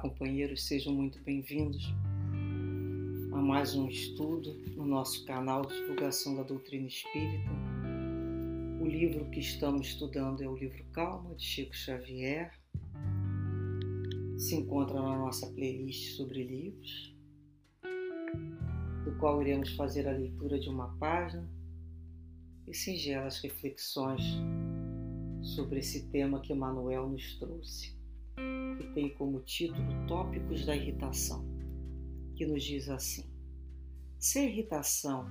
Companheiros, sejam muito bem-vindos a mais um estudo no nosso canal de divulgação da doutrina espírita. O livro que estamos estudando é o livro Calma, de Chico Xavier. Se encontra na nossa playlist sobre livros, do qual iremos fazer a leitura de uma página e singelas reflexões sobre esse tema que Manuel nos trouxe que tem como título Tópicos da Irritação, que nos diz assim: Se a irritação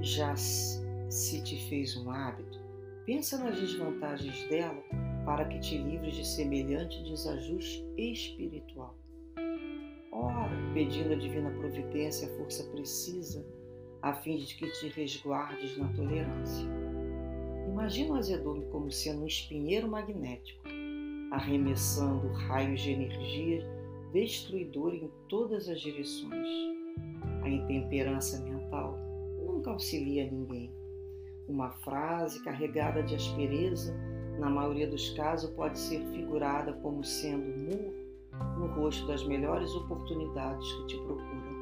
já se te fez um hábito, pensa nas desvantagens dela para que te livres de semelhante desajuste espiritual. Ora, pedindo a divina providência a força precisa, a fim de que te resguardes na tolerância. Imagina o azedume como sendo um espinheiro magnético arremessando raios de energia destruidora em todas as direções. A intemperança mental nunca auxilia ninguém. Uma frase carregada de aspereza, na maioria dos casos, pode ser figurada como sendo murro no rosto das melhores oportunidades que te procuram.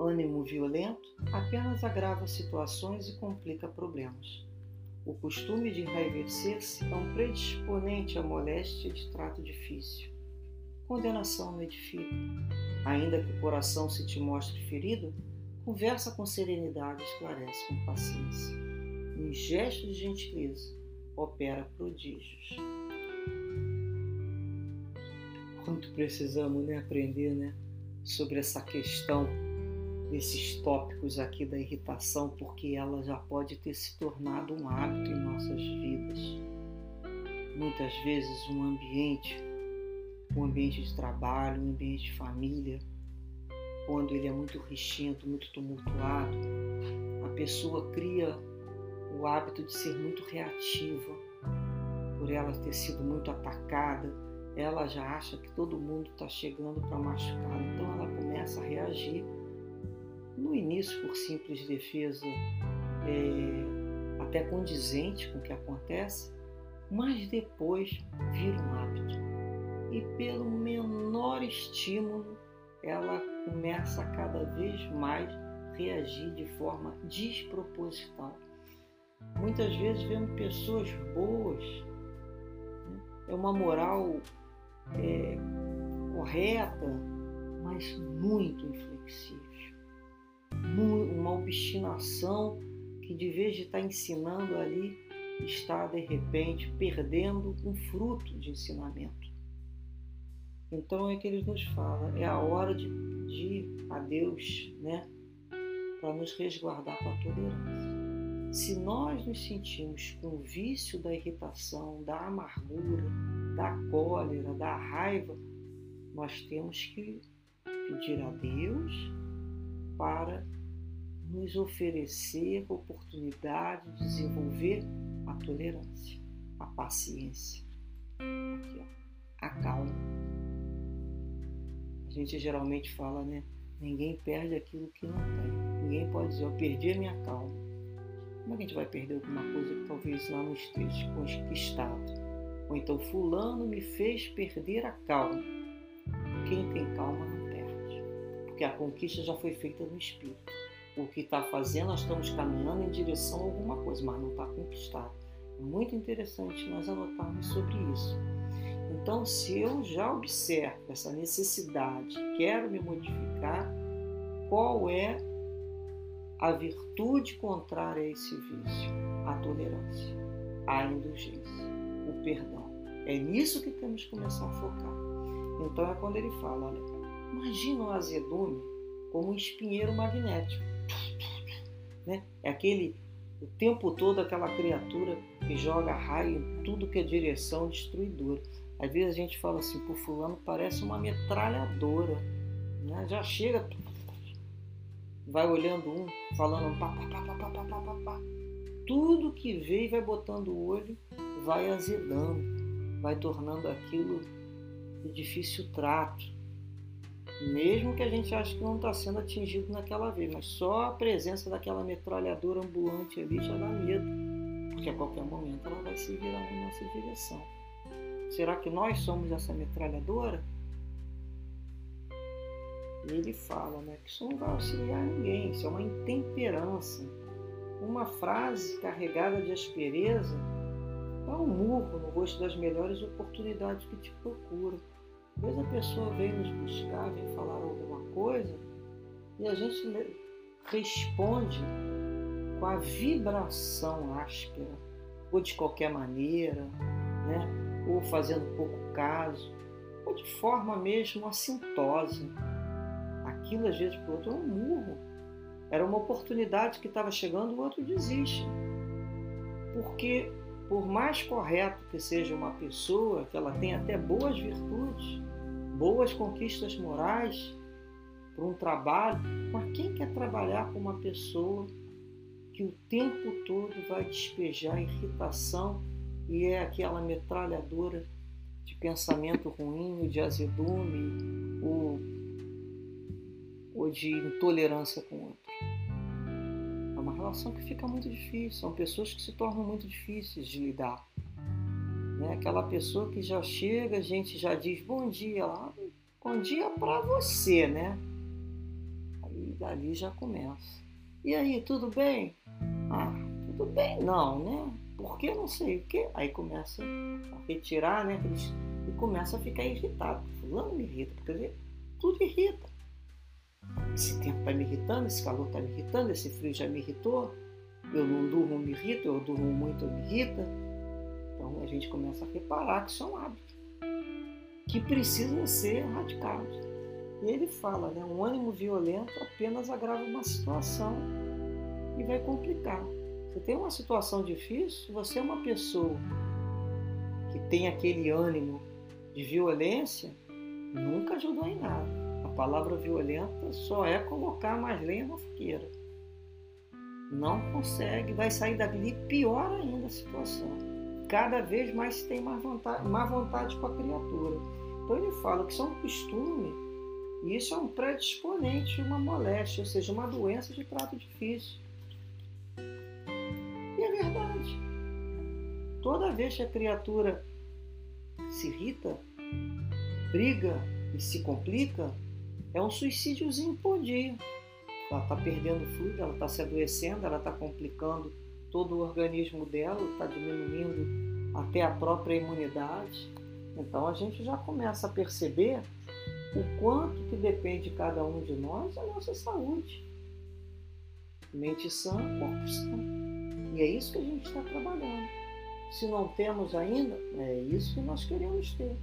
Ânimo violento apenas agrava situações e complica problemas. O costume de enraivecer-se é um predisponente à moléstia de trato difícil. Condenação não edifica. Ainda que o coração se te mostre ferido, conversa com serenidade e esclarece com paciência. Um gesto de gentileza opera prodígios. Quanto precisamos né, aprender né, sobre essa questão desses tópicos aqui da irritação, porque ela já pode ter se tornado um hábito em nossas vidas. Muitas vezes um ambiente, um ambiente de trabalho, um ambiente de família, quando ele é muito rixento, muito tumultuado, a pessoa cria o hábito de ser muito reativa, por ela ter sido muito atacada, ela já acha que todo mundo está chegando para machucar, então ela começa a reagir no início por simples defesa é, até condizente com o que acontece, mas depois vira um hábito. E pelo menor estímulo, ela começa a cada vez mais reagir de forma desproposital. Muitas vezes vemos pessoas boas, né? é uma moral é, correta, mas muito inflexível uma obstinação que, de vez de estar ensinando ali, está de repente perdendo um fruto de ensinamento. Então é que ele nos fala, é a hora de pedir a Deus, né, para nos resguardar com a tolerância. Se nós nos sentimos com o vício da irritação, da amargura, da cólera, da raiva, nós temos que pedir a Deus para nos oferecer oportunidade de desenvolver a tolerância, a paciência, aqui, ó, a calma. A gente geralmente fala, né? Ninguém perde aquilo que não tem. Ninguém pode dizer, eu perdi a minha calma. Como é que a gente vai perder alguma coisa que talvez lá não esteja conquistado? Ou então, Fulano me fez perder a calma. Quem tem calma não perde, porque a conquista já foi feita no espírito o que está fazendo, nós estamos caminhando em direção a alguma coisa, mas não está conquistado. É muito interessante nós anotarmos sobre isso. Então, se eu já observo essa necessidade, quero me modificar, qual é a virtude contrária a esse vício? A tolerância, a indulgência, o perdão. É nisso que temos que começar a focar. Então é quando ele fala, olha, imagina o azedume como um espinheiro magnético né? É aquele o tempo todo aquela criatura que joga raio em tudo que é direção destruidora. Às vezes a gente fala assim, por fulano parece uma metralhadora, né? Já chega, vai olhando um, falando pá, pá, pá, pá, pá, pá, pá, pá. Tudo que vê e vai botando o olho vai azedando, vai tornando aquilo de difícil trato mesmo que a gente ache que não está sendo atingido naquela vez, mas só a presença daquela metralhadora ambulante ali já dá medo, porque a qualquer momento ela vai se virar na nossa direção. Será que nós somos essa metralhadora? Ele fala né, que isso não vai auxiliar ninguém, isso é uma intemperança. Uma frase carregada de aspereza dá um murro no rosto das melhores oportunidades que te procuram. Vezes a pessoa vem nos buscar, vem falar alguma coisa, e a gente responde com a vibração áspera, ou de qualquer maneira, né? ou fazendo pouco caso, ou de forma mesmo assintosa. Aquilo às vezes para o outro é um murro. Era uma oportunidade que estava chegando, o outro desiste. Porque por mais correto que seja uma pessoa, que ela tenha até boas virtudes, boas conquistas morais, para um trabalho, mas quem quer trabalhar com uma pessoa que o tempo todo vai despejar irritação e é aquela metralhadora de pensamento ruim, de azedume, ou, ou de intolerância com o outro? Relação que fica muito difícil, são pessoas que se tornam muito difíceis de lidar. Né? Aquela pessoa que já chega, a gente já diz bom dia lá, bom dia para você, né? Aí dali já começa. E aí, tudo bem? Ah, tudo bem, não, né? Porque não sei o quê. Aí começa a retirar, né? E começa a ficar irritado. Fulano me irrita, porque tudo irrita. Esse tempo está me irritando, esse calor está me irritando, esse frio já me irritou. Eu não durmo, me irrita, eu durmo muito, me irrita. Então a gente começa a reparar que isso é um hábito que precisa ser erradicado. E ele fala, né, um ânimo violento apenas agrava uma situação e vai complicar. Você tem uma situação difícil, você é uma pessoa que tem aquele ânimo de violência, nunca ajudou em nada. Palavra violenta só é colocar mais lenha na fogueira. Não consegue, vai sair dali pior ainda a situação cada vez mais se tem mais vontade, mais vontade com a criatura. Então ele fala que isso é um costume e isso é um predisponente, uma moléstia, ou seja, uma doença de trato difícil. E é verdade. Toda vez que a criatura se irrita, briga e se complica, é um suicídiozinho por dia. Ela está perdendo fluido, ela está se adoecendo, ela está complicando todo o organismo dela, está diminuindo até a própria imunidade. Então a gente já começa a perceber o quanto que depende de cada um de nós a nossa saúde. Mente sã, corpo sã. E é isso que a gente está trabalhando. Se não temos ainda, é isso que nós queremos ter.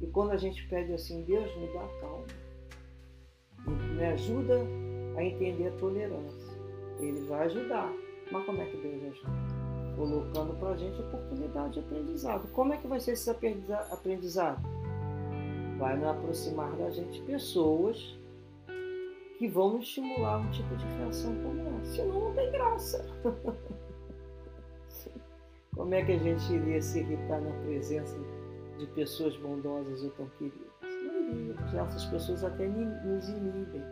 E quando a gente pede assim, Deus me dá calma, me ajuda a entender a tolerância. Ele vai ajudar. Mas como é que Deus ajuda? Colocando para a gente oportunidade de aprendizado. Como é que vai ser esse aprendizado? Vai nos aproximar da gente pessoas que vão estimular um tipo de reação como essa. Senão não tem graça. Como é que a gente iria se irritar na presença de pessoas bondosas ou tão queridas? Porque essas pessoas até nos inibem.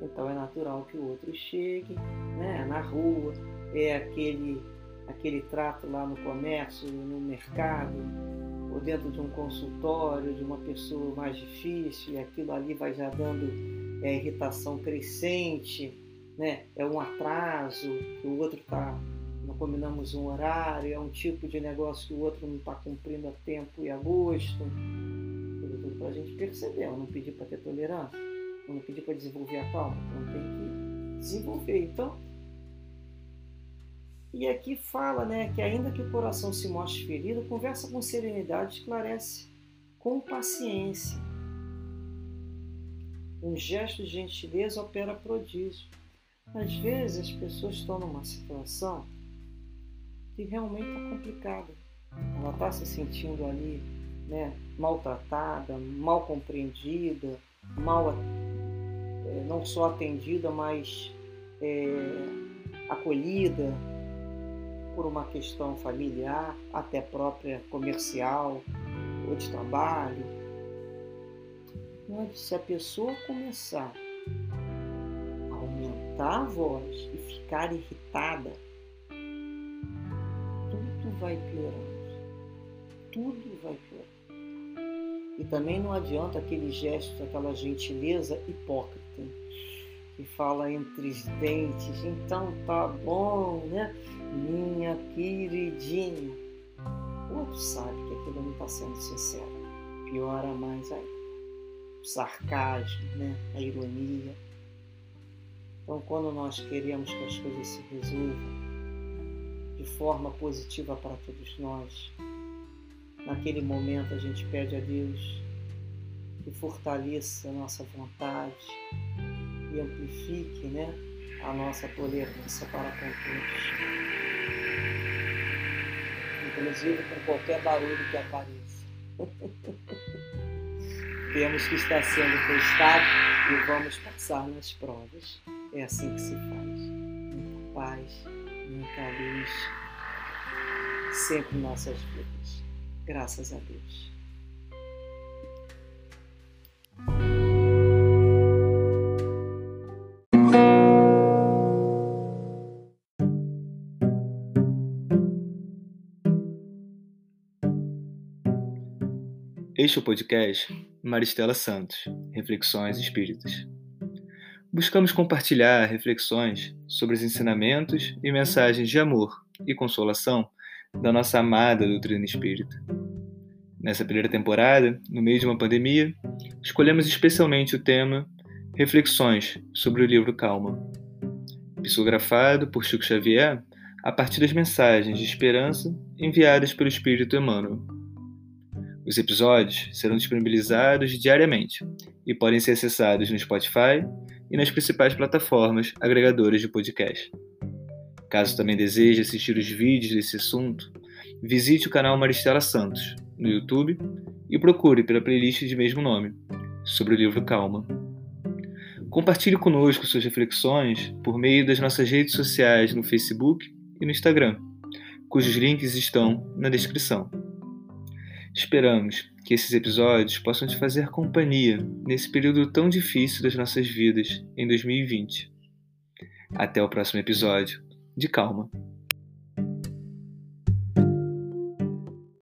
Então é natural que o outro chegue né, na rua, é aquele, aquele trato lá no comércio, no mercado, ou dentro de um consultório de uma pessoa mais difícil, e aquilo ali vai já dando é, irritação crescente, né? é um atraso, que o outro está. Não combinamos um horário, é um tipo de negócio que o outro não está cumprindo a tempo e a gosto. Para a gente perceber, eu não pedi para ter tolerância quando pedir para desenvolver a calma, então tem que desenvolver. Então, e aqui fala né, que ainda que o coração se mostre ferido, conversa com serenidade, esclarece com paciência. Um gesto de gentileza opera prodígio. Às vezes as pessoas estão numa situação que realmente está complicada. Ela está se sentindo ali né, maltratada, mal compreendida, mal é, não só atendida, mas é, acolhida por uma questão familiar, até própria comercial ou de trabalho. Mas se a pessoa começar a aumentar a voz e ficar irritada, tudo vai piorando. Tudo vai piorando. E também não adianta aquele gesto, aquela gentileza hipócrita que fala entre os dentes, então tá bom, né? Minha queridinha. O outro sabe que aquilo não está sendo sincero. Piora mais ainda. O sarcasmo, né? A ironia. Então, quando nós queremos que as coisas se resolvam de forma positiva para todos nós, naquele momento a gente pede a Deus que fortaleça a nossa vontade, e amplifique né, a nossa tolerância para com todos. Inclusive com qualquer barulho que apareça. Temos que estar sendo testados e vamos passar nas provas. É assim que se faz. Muita paz, muita luz, sempre em nossas vidas. Graças a Deus. Este é o podcast Maristela Santos, Reflexões Espíritas. Buscamos compartilhar reflexões sobre os ensinamentos e mensagens de amor e consolação da nossa amada doutrina espírita. Nessa primeira temporada, no meio de uma pandemia, escolhemos especialmente o tema Reflexões sobre o livro Calma, psicografado por Chico Xavier a partir das mensagens de esperança enviadas pelo Espírito Emmanuel. Os episódios serão disponibilizados diariamente e podem ser acessados no Spotify e nas principais plataformas agregadoras de podcast. Caso também deseje assistir os vídeos desse assunto, visite o canal Maristela Santos no YouTube e procure pela playlist de mesmo nome, sobre o livro Calma. Compartilhe conosco suas reflexões por meio das nossas redes sociais no Facebook e no Instagram, cujos links estão na descrição. Esperamos que esses episódios possam te fazer companhia nesse período tão difícil das nossas vidas em 2020. Até o próximo episódio. De calma.